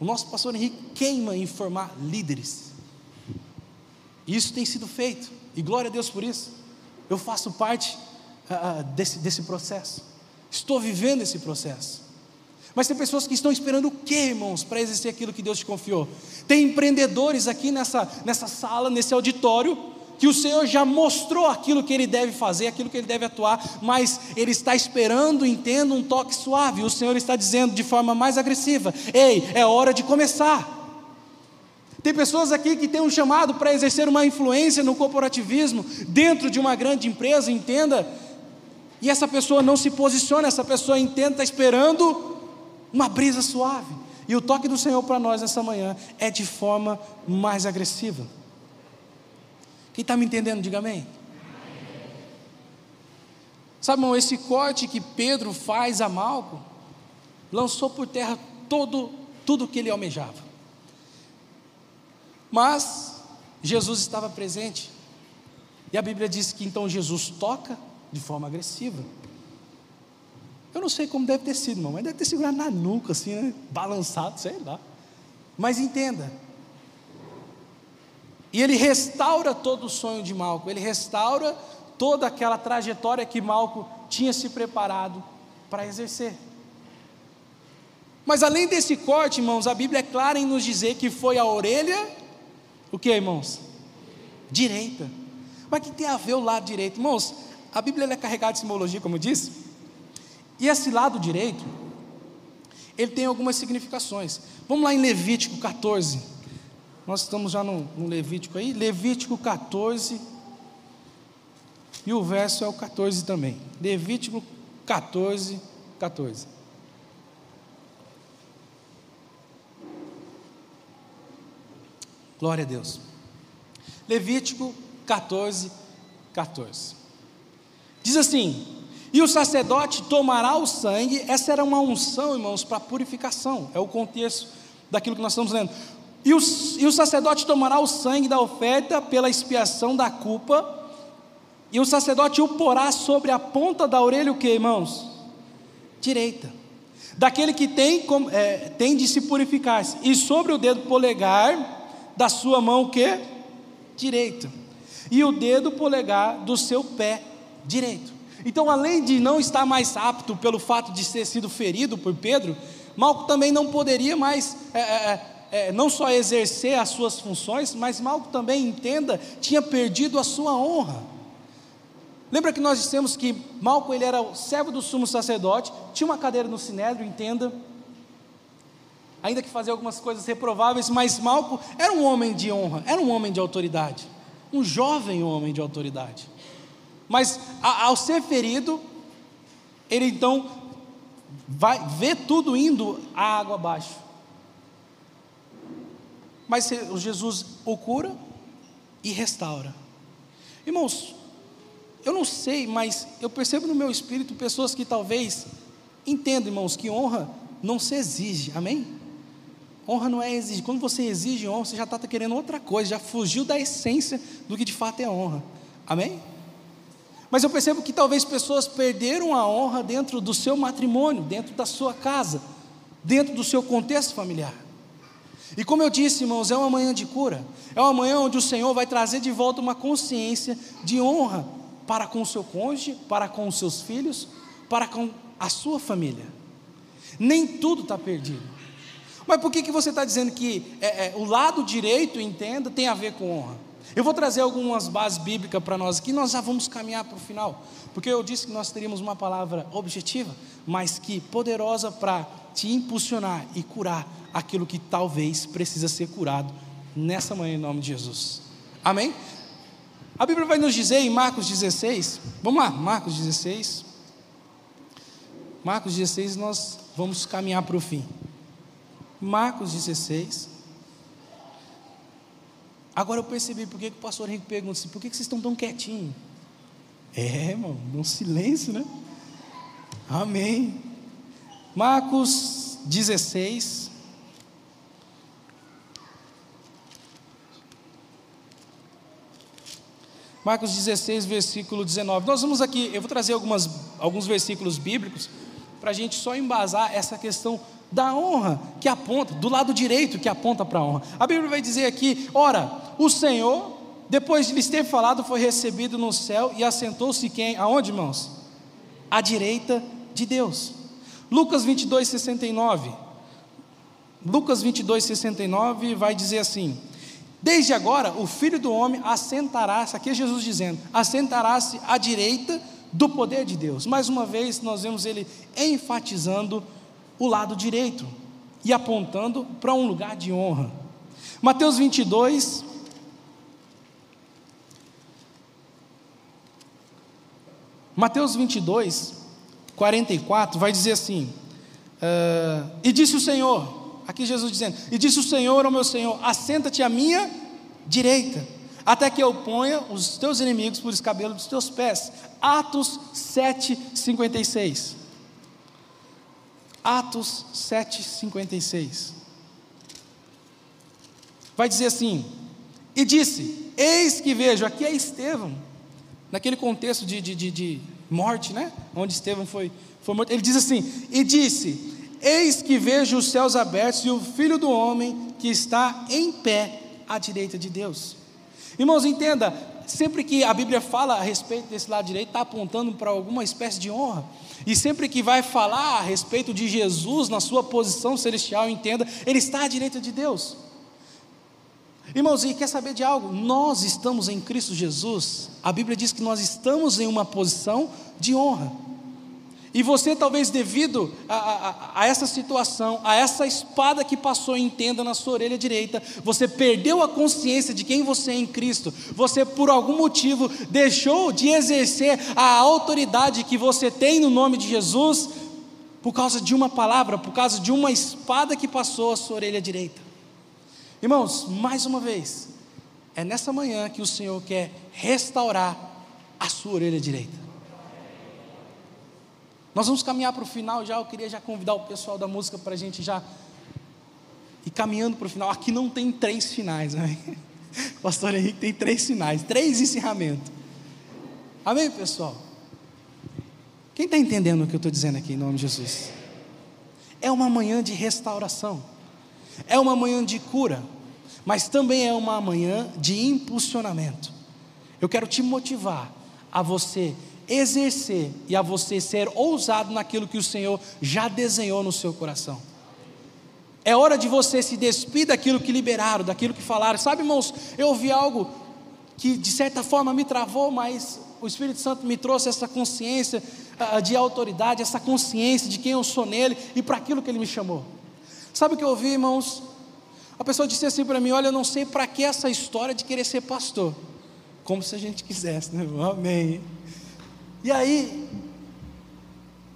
O nosso pastor Henrique queima em formar líderes. E isso tem sido feito. E glória a Deus por isso. Eu faço parte uh, desse, desse processo. Estou vivendo esse processo. Mas tem pessoas que estão esperando o quê, irmãos, para exercer aquilo que Deus te confiou? Tem empreendedores aqui nessa, nessa sala, nesse auditório, que o Senhor já mostrou aquilo que ele deve fazer, aquilo que ele deve atuar, mas ele está esperando, entenda, um toque suave. O Senhor está dizendo de forma mais agressiva: Ei, é hora de começar. Tem pessoas aqui que têm um chamado para exercer uma influência no corporativismo, dentro de uma grande empresa, entenda, e essa pessoa não se posiciona, essa pessoa entenda, está esperando uma brisa suave. E o toque do Senhor para nós nessa manhã é de forma mais agressiva. Quem está me entendendo, diga amém. Sabe, irmão, esse corte que Pedro faz a Malco lançou por terra todo, tudo o que ele almejava. Mas Jesus estava presente. E a Bíblia diz que então Jesus toca de forma agressiva. Eu não sei como deve ter sido, irmão, mas deve ter segurado na nuca, assim, né? balançado, sei lá. Mas entenda. E ele restaura todo o sonho de Malco, ele restaura toda aquela trajetória que Malco tinha se preparado para exercer. Mas além desse corte, irmãos, a Bíblia é clara em nos dizer que foi a orelha, o que, irmãos? Direita. Mas que tem a ver o lado direito? Irmãos, a Bíblia é carregada de simbologia, como eu disse. E esse lado direito, ele tem algumas significações. Vamos lá em Levítico 14. Nós estamos já no, no Levítico aí. Levítico 14. E o verso é o 14 também. Levítico 14, 14. Glória a Deus. Levítico 14, 14. Diz assim: e o sacerdote tomará o sangue, essa era uma unção, irmãos, para purificação, é o contexto daquilo que nós estamos lendo. E o, e o sacerdote tomará o sangue da oferta pela expiação da culpa, e o sacerdote o porá sobre a ponta da orelha, o que, irmãos? Direita. Daquele que tem, é, tem de se purificar, e sobre o dedo polegar da sua mão, o que? Direita. E o dedo polegar do seu pé direito. Então, além de não estar mais apto pelo fato de ter sido ferido por Pedro, Malco também não poderia mais, é, é, é, é, não só exercer as suas funções, mas Malco também, entenda, tinha perdido a sua honra. Lembra que nós dissemos que Malco ele era o servo do sumo sacerdote, tinha uma cadeira no sinédrio, entenda, ainda que fazia algumas coisas reprováveis, mas Malco era um homem de honra, era um homem de autoridade, um jovem homem de autoridade. Mas ao ser ferido, ele então vai ver tudo indo a água abaixo. Mas Jesus o cura e restaura. Irmãos, eu não sei, mas eu percebo no meu espírito pessoas que talvez entendam, irmãos, que honra não se exige, amém? Honra não é exigir. Quando você exige honra, você já está querendo outra coisa, já fugiu da essência do que de fato é honra, amém? Mas eu percebo que talvez pessoas perderam a honra dentro do seu matrimônio, dentro da sua casa, dentro do seu contexto familiar. E como eu disse, irmãos, é uma manhã de cura, é uma manhã onde o Senhor vai trazer de volta uma consciência de honra para com o seu cônjuge, para com os seus filhos, para com a sua família. Nem tudo está perdido. Mas por que, que você está dizendo que é, é, o lado direito, entenda, tem a ver com honra? Eu vou trazer algumas bases bíblicas para nós aqui, nós já vamos caminhar para o final, porque eu disse que nós teríamos uma palavra objetiva, mas que poderosa para te impulsionar e curar aquilo que talvez precisa ser curado nessa manhã em nome de Jesus. Amém? A Bíblia vai nos dizer em Marcos 16, vamos lá, Marcos 16. Marcos 16, nós vamos caminhar para o fim. Marcos 16. Agora eu percebi por que, o pastor Henrique pergunta assim, por que, que vocês estão tão quietinhos? É, irmão, num silêncio, né? Amém. Marcos 16. Marcos 16, versículo 19. Nós vamos aqui, eu vou trazer algumas, alguns versículos bíblicos para a gente só embasar essa questão da honra que aponta, do lado direito que aponta para a honra. A Bíblia vai dizer aqui: ora, o Senhor, depois de lhes ter falado, foi recebido no céu e assentou-se quem? Aonde, irmãos? À direita de Deus. Lucas 22, 69. Lucas 22, 69 vai dizer assim: Desde agora o filho do homem assentará-se, aqui é Jesus dizendo, assentará-se à direita do poder de Deus. Mais uma vez, nós vemos ele enfatizando lado direito e apontando para um lugar de honra. Mateus 22. Mateus 22, 44, vai dizer assim: uh, E disse o Senhor, aqui Jesus dizendo: E disse o Senhor ao meu Senhor: Assenta-te à minha direita, até que eu ponha os teus inimigos por escabelo dos teus pés. Atos 7, 56. Atos 7,56. Vai dizer assim: E disse: Eis que vejo, aqui é Estevão, naquele contexto de, de, de, de morte, né? Onde Estevão foi, foi morto. Ele diz assim: E disse: Eis que vejo os céus abertos e o filho do homem que está em pé à direita de Deus. Irmãos, entenda, sempre que a Bíblia fala a respeito desse lado direito, está apontando para alguma espécie de honra. E sempre que vai falar a respeito de Jesus na sua posição celestial, entenda, ele está à direita de Deus. Irmãos, e quer saber de algo? Nós estamos em Cristo Jesus. A Bíblia diz que nós estamos em uma posição de honra. E você, talvez devido a, a, a, essa situação, a essa espada que passou em tenda na sua orelha direita, você perdeu a consciência de quem você é em Cristo. Você, por algum motivo, deixou de exercer a autoridade que você tem no nome de Jesus, por causa de uma palavra, por causa de uma espada que passou a sua orelha direita. Irmãos, mais uma vez, é nessa manhã que o Senhor quer restaurar a sua orelha direita. Nós vamos caminhar para o final já. Eu queria já convidar o pessoal da música para a gente já ir caminhando para o final. Aqui não tem três finais, né? Pastor Henrique tem três finais, três encerramentos. Amém, pessoal? Quem está entendendo o que eu estou dizendo aqui em nome de Jesus? É uma manhã de restauração, é uma manhã de cura, mas também é uma manhã de impulsionamento. Eu quero te motivar a você exercer e a você ser ousado naquilo que o Senhor já desenhou no seu coração. É hora de você se despir daquilo que liberaram, daquilo que falaram. Sabe, irmãos, eu ouvi algo que de certa forma me travou, mas o Espírito Santo me trouxe essa consciência uh, de autoridade, essa consciência de quem eu sou nele e para aquilo que ele me chamou. Sabe o que eu ouvi, irmãos? A pessoa disse assim para mim: Olha, eu não sei para que essa história de querer ser pastor. Como se a gente quisesse, né? Amém. E aí,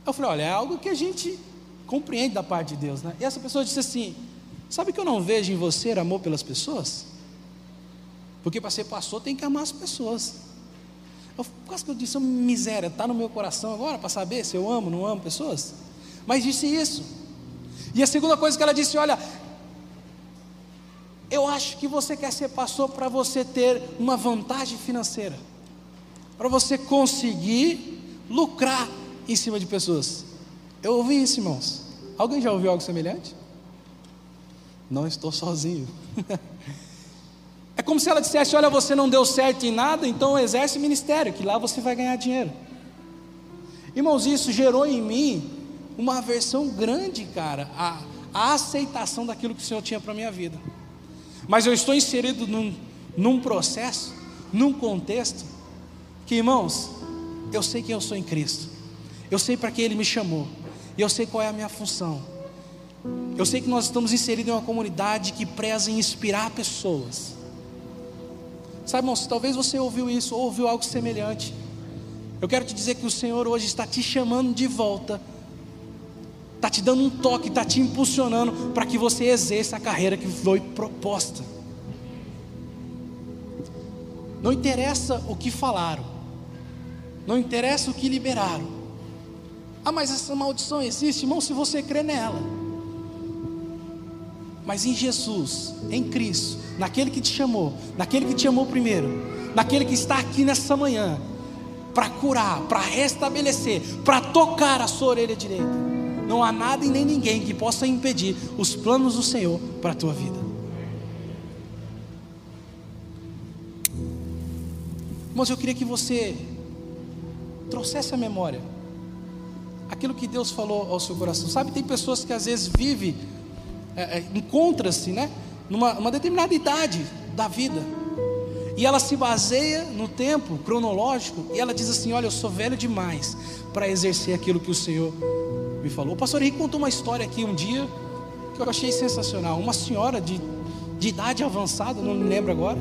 eu falei: olha, é algo que a gente compreende da parte de Deus, né? E essa pessoa disse assim: sabe que eu não vejo em você amor pelas pessoas? Porque para ser pastor tem que amar as pessoas. Eu, quase que eu disse, miséria, está no meu coração agora para saber se eu amo ou não amo pessoas? Mas disse isso. E a segunda coisa que ela disse: olha, eu acho que você quer ser pastor para você ter uma vantagem financeira, para você conseguir lucrar em cima de pessoas. Eu ouvi isso, irmãos. Alguém já ouviu algo semelhante? Não estou sozinho. é como se ela dissesse: Olha, você não deu certo em nada, então exerce ministério, que lá você vai ganhar dinheiro. Irmãos, isso gerou em mim uma aversão grande, cara, a, a aceitação daquilo que o Senhor tinha para a minha vida. Mas eu estou inserido num, num processo, num contexto, que, irmãos, eu sei quem eu sou em Cristo, eu sei para que Ele me chamou, e eu sei qual é a minha função. Eu sei que nós estamos inseridos em uma comunidade que preza em inspirar pessoas. Sabe, irmãos, talvez você ouviu isso ou ouviu algo semelhante. Eu quero te dizer que o Senhor hoje está te chamando de volta, está te dando um toque, está te impulsionando para que você exerça a carreira que foi proposta. Não interessa o que falaram, não interessa o que liberaram. Ah, mas essa maldição existe, irmão, se você crê nela mas em Jesus, em Cristo, naquele que te chamou, naquele que te chamou primeiro, naquele que está aqui nessa manhã, para curar, para restabelecer, para tocar a sua orelha direita. Não há nada e nem ninguém que possa impedir os planos do Senhor para a tua vida. Mas eu queria que você trouxesse a memória aquilo que Deus falou ao seu coração. Sabe, tem pessoas que às vezes vivem é, é, encontra-se né, numa determinada idade da vida. E ela se baseia no tempo cronológico e ela diz assim: Olha, eu sou velho demais para exercer aquilo que o Senhor me falou. O pastor Henrique contou uma história aqui um dia que eu achei sensacional. Uma senhora de, de idade avançada, não me lembro agora,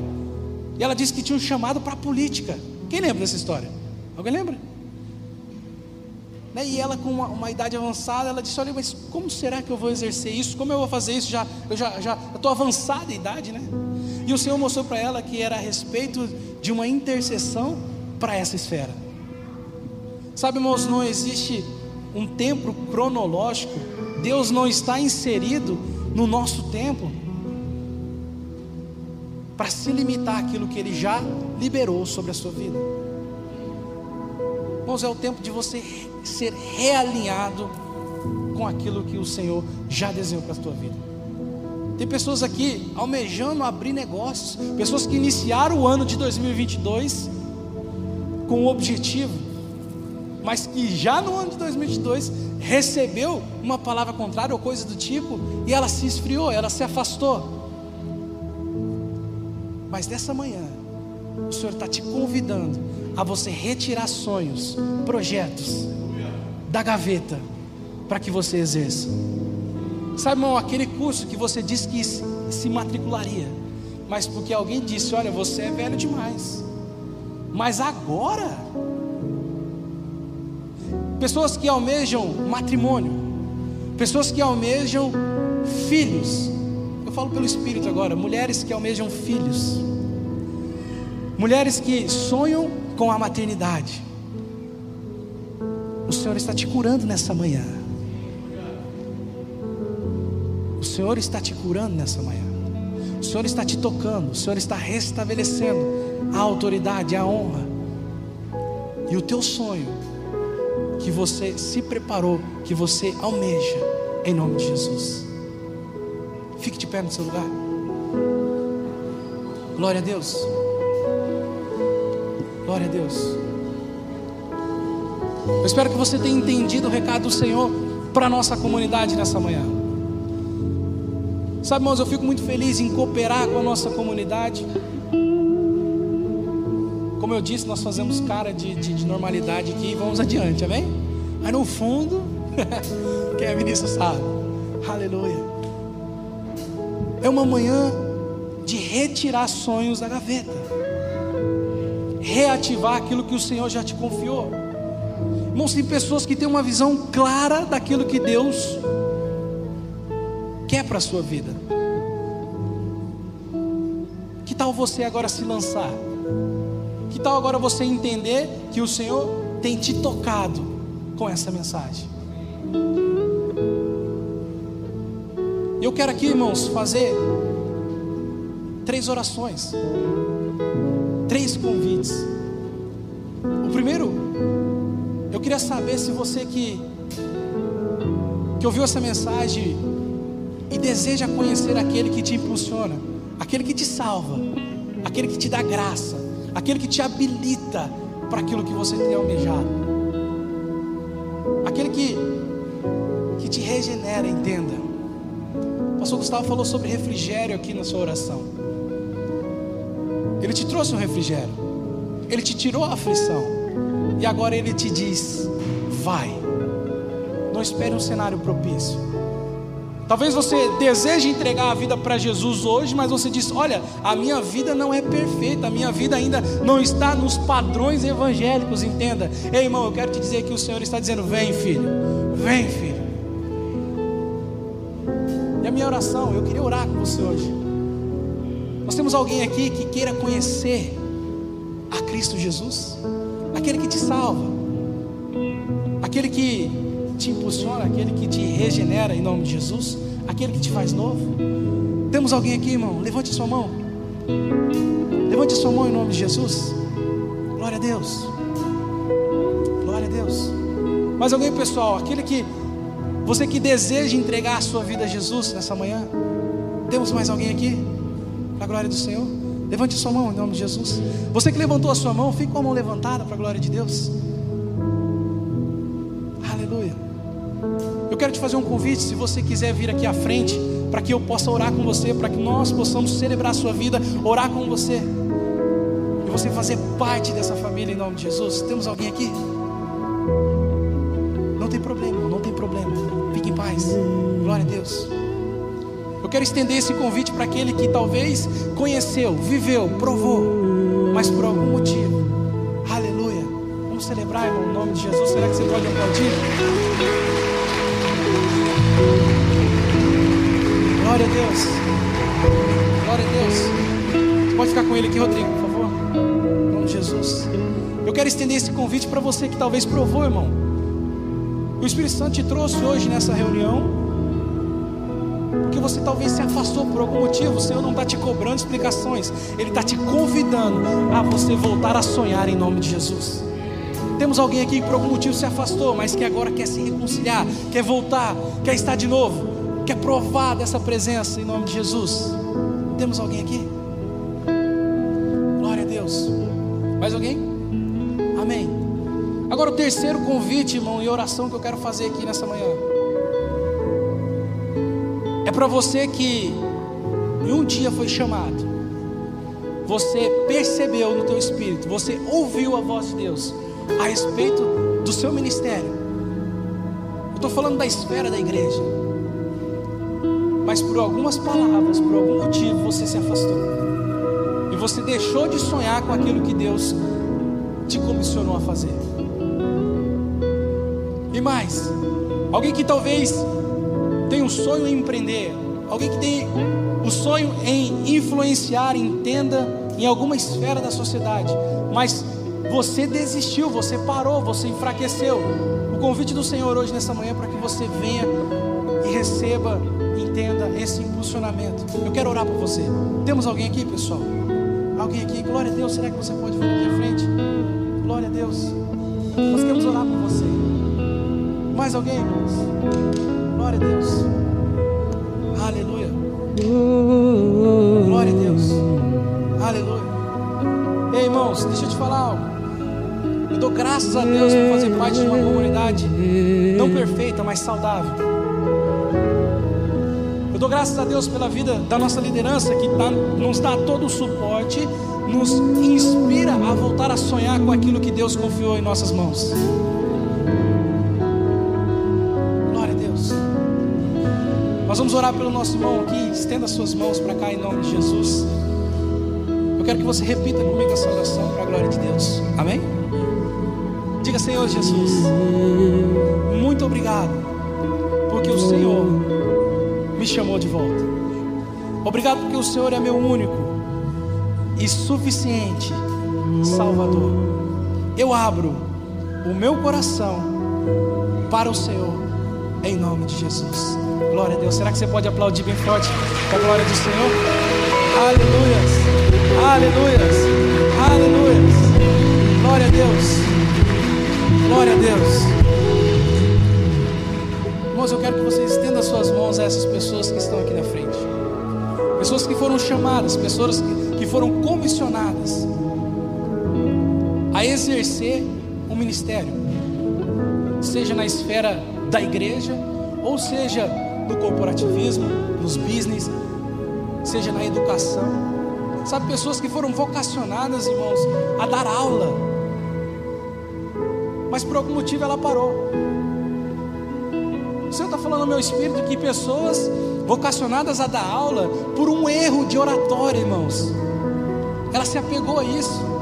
e ela disse que tinha um chamado para a política. Quem lembra dessa história? Alguém lembra? Né? E ela, com uma, uma, idade avançada, ela disse: Olha, mas como será que eu vou exercer isso? Como eu vou fazer isso? Já, eu já estou avançada em idade, né? E o Senhor mostrou para ela que era a respeito de uma intercessão para essa esfera. Sabe, irmãos, não existe um tempo cronológico, Deus não está inserido no nosso tempo para se limitar àquilo que Ele já liberou sobre a sua vida. Irmãos, é o tempo de você ser realinhado com aquilo que o Senhor já desenhou para a tua vida. Tem pessoas aqui almejando abrir negócios, pessoas que iniciaram o ano de 2022 com um objetivo, mas que já no ano de 2022 recebeu uma palavra contrária ou coisa do tipo e ela se esfriou, ela se afastou. Mas nessa manhã, o Senhor está te convidando a você retirar sonhos, projetos, da gaveta para que você exerça. Sabe, irmão, aquele curso que você disse que se matricularia, mas porque alguém disse: Olha, você é velho demais. Mas agora, pessoas que almejam matrimônio, pessoas que almejam filhos, eu falo pelo Espírito agora, mulheres que almejam filhos, mulheres que sonham com a maternidade, o Senhor está te curando nessa manhã. O Senhor está te curando nessa manhã. O Senhor está te tocando. O Senhor está restabelecendo a autoridade, a honra. E o teu sonho que você se preparou, que você almeja, em nome de Jesus. Fique de pé no seu lugar. Glória a Deus. Glória a Deus. Eu espero que você tenha entendido o recado do Senhor para a nossa comunidade nessa manhã. Sabe, irmãos, eu fico muito feliz em cooperar com a nossa comunidade. Como eu disse, nós fazemos cara de, de, de normalidade aqui e vamos adiante, amém? Aí no fundo, quem é ministro sabe, aleluia. É uma manhã de retirar sonhos da gaveta, reativar aquilo que o Senhor já te confiou. Irmãos, tem pessoas que têm uma visão clara daquilo que Deus quer para a sua vida. Que tal você agora se lançar? Que tal agora você entender que o Senhor tem te tocado com essa mensagem? Eu quero aqui, irmãos, fazer três orações, três convites. O primeiro, saber se você que, que ouviu essa mensagem e deseja conhecer aquele que te impulsiona, aquele que te salva, aquele que te dá graça, aquele que te habilita para aquilo que você tem almejado, aquele que, que te regenera, entenda. O pastor Gustavo falou sobre refrigério aqui na sua oração. Ele te trouxe um refrigério, ele te tirou a aflição, e agora ele te diz: vai, não espere um cenário propício. Talvez você deseje entregar a vida para Jesus hoje, mas você diz: Olha, a minha vida não é perfeita, a minha vida ainda não está nos padrões evangélicos, entenda. Ei, irmão, eu quero te dizer que o Senhor está dizendo: Vem, filho, vem, filho. E a minha oração, eu queria orar com você hoje. Nós temos alguém aqui que queira conhecer a Cristo Jesus, aquele que te salva, aquele que te impulsiona, aquele que te regenera em nome de Jesus, aquele que te faz novo. Temos alguém aqui, irmão? Levante sua mão. Levante sua mão em nome de Jesus. Glória a Deus. Glória a Deus. Mais alguém, pessoal? Aquele que você que deseja entregar a sua vida a Jesus nessa manhã. Temos mais alguém aqui? Para a glória do Senhor. Levante sua mão em nome de Jesus. Você que levantou a sua mão, fique com a mão levantada para a glória de Deus. Quero te fazer um convite, se você quiser vir aqui à frente, para que eu possa orar com você, para que nós possamos celebrar a sua vida, orar com você, e você fazer parte dessa família em nome de Jesus. Temos alguém aqui? Não tem problema, não tem problema. Fique em paz. Glória a Deus. Eu quero estender esse convite para aquele que talvez conheceu, viveu, provou, mas por algum motivo. Aleluia. Vamos celebrar, irmão, em nome de Jesus. Será que você pode aplaudir? Glória a Deus. Glória a Deus. Você pode ficar com ele aqui, Rodrigo, por favor? Em nome de Jesus. Eu quero estender esse convite para você que talvez provou, irmão. O Espírito Santo te trouxe hoje nessa reunião. Porque você talvez se afastou por algum motivo. O Senhor não está te cobrando explicações. Ele está te convidando a você voltar a sonhar em nome de Jesus. Temos alguém aqui que por algum motivo se afastou, mas que agora quer se reconciliar, quer voltar, quer estar de novo quer provar dessa presença em nome de Jesus? Temos alguém aqui? Glória a Deus. Mais alguém? Amém. Agora o terceiro convite, irmão, e oração que eu quero fazer aqui nessa manhã. É para você que em um dia foi chamado. Você percebeu no teu espírito, você ouviu a voz de Deus a respeito do seu ministério. Eu estou falando da esfera da igreja mas por algumas palavras, por algum motivo, você se afastou. E você deixou de sonhar com aquilo que Deus te comissionou a fazer. E mais, alguém que talvez tenha um sonho em empreender, alguém que tem o sonho em influenciar, entenda em alguma esfera da sociedade, mas você desistiu, você parou, você enfraqueceu. O convite do Senhor hoje nessa manhã é para que você venha e receba entenda esse impulsionamento. Eu quero orar por você. Temos alguém aqui, pessoal? Alguém aqui? Glória a Deus. Será que você pode vir aqui à frente? Glória a Deus. Nós queremos orar por você. Mais alguém, irmãos? Glória a Deus. Aleluia. Glória a Deus. Aleluia. Ei, irmãos, deixa eu te falar algo. Eu dou graças a Deus por fazer parte de uma comunidade não perfeita, mas saudável dou graças a Deus pela vida da nossa liderança que tá, nos dá todo o suporte, nos inspira a voltar a sonhar com aquilo que Deus confiou em nossas mãos. Glória a Deus. Nós vamos orar pelo nosso irmão aqui. Estenda suas mãos para cá em nome de Jesus. Eu quero que você repita comigo essa oração para a glória de Deus. Amém? Diga, Senhor Jesus, muito obrigado, porque o Senhor me chamou de volta. Obrigado porque o Senhor é meu único e suficiente Salvador. Eu abro o meu coração para o Senhor, em nome de Jesus. Glória a Deus. Será que você pode aplaudir bem forte a glória do Senhor? Aleluias, aleluias, aleluias. Glória a Deus, glória a Deus. Irmãos, eu quero que vocês estendam suas mãos a essas pessoas que estão aqui na frente. Pessoas que foram chamadas, pessoas que, que foram comissionadas a exercer o ministério, seja na esfera da igreja, ou seja no corporativismo, nos business, seja na educação. Sabe, pessoas que foram vocacionadas, irmãos, a dar aula, mas por algum motivo ela parou. O Senhor está falando no meu espírito que pessoas vocacionadas a dar aula por um erro de oratória, irmãos, ela se apegou a isso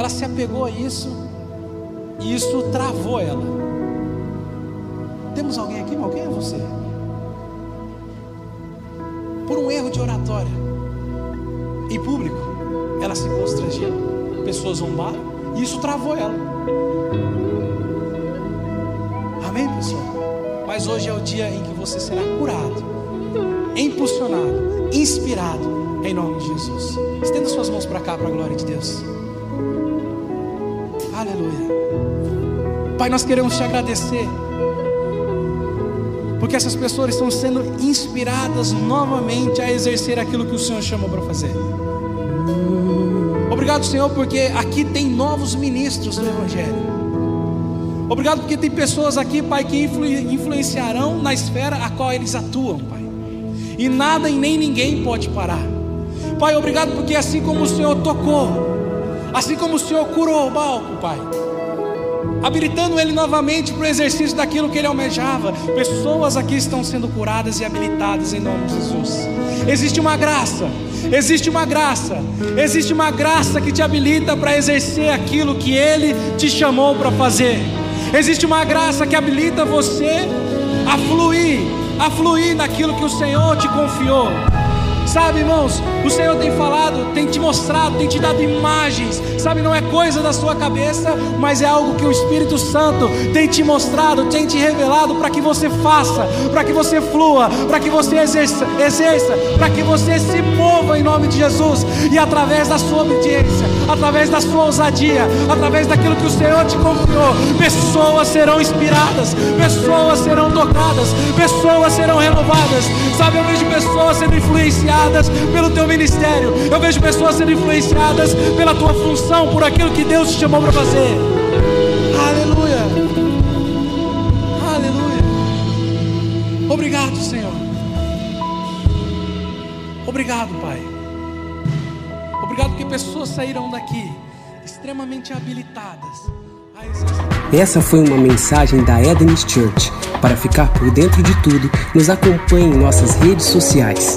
ela se apegou a isso e isso travou ela. Temos alguém aqui, irmão? Quem é você? Por um erro de oratória em público, ela se constrangeu, pessoas zombaram e isso travou ela. Amém, pessoal? Mas hoje é o dia em que você será curado, impulsionado, inspirado, em nome de Jesus. Estenda suas mãos para cá, para a glória de Deus. Aleluia. Pai, nós queremos te agradecer. Porque essas pessoas estão sendo inspiradas novamente a exercer aquilo que o Senhor chamou para fazer. Obrigado, Senhor, porque aqui tem novos ministros do Evangelho. Obrigado porque tem pessoas aqui, Pai, que influ influenciarão na esfera a qual eles atuam, Pai. E nada e nem ninguém pode parar. Pai, obrigado porque assim como o Senhor tocou Assim como o Senhor curou o Balco, Pai, habilitando ele novamente para o exercício daquilo que ele almejava. Pessoas aqui estão sendo curadas e habilitadas em nome de Jesus. Existe uma graça, existe uma graça, existe uma graça que te habilita para exercer aquilo que ele te chamou para fazer. Existe uma graça que habilita você a fluir, a fluir naquilo que o Senhor te confiou. Sabe, irmãos, o Senhor tem falado, tem te mostrado, tem te dado imagens. Sabe, não é coisa da sua cabeça, mas é algo que o Espírito Santo tem te mostrado, tem te revelado para que você faça, para que você flua, para que você exerça, exerça para que você se mova em nome de Jesus. E através da sua obediência, através da sua ousadia, através daquilo que o Senhor te confiou, pessoas serão inspiradas, pessoas serão tocadas, pessoas serão renovadas. Sabe, eu vejo pessoas sendo influenciadas influenciadas pelo teu ministério. Eu vejo pessoas sendo influenciadas pela tua função, por aquilo que Deus te chamou para fazer. Aleluia. Aleluia. Obrigado, Senhor. Obrigado, Pai. Obrigado porque pessoas saíram daqui extremamente habilitadas. Essa foi uma mensagem da Eden's Church. Para ficar por dentro de tudo, nos acompanhe em nossas redes sociais.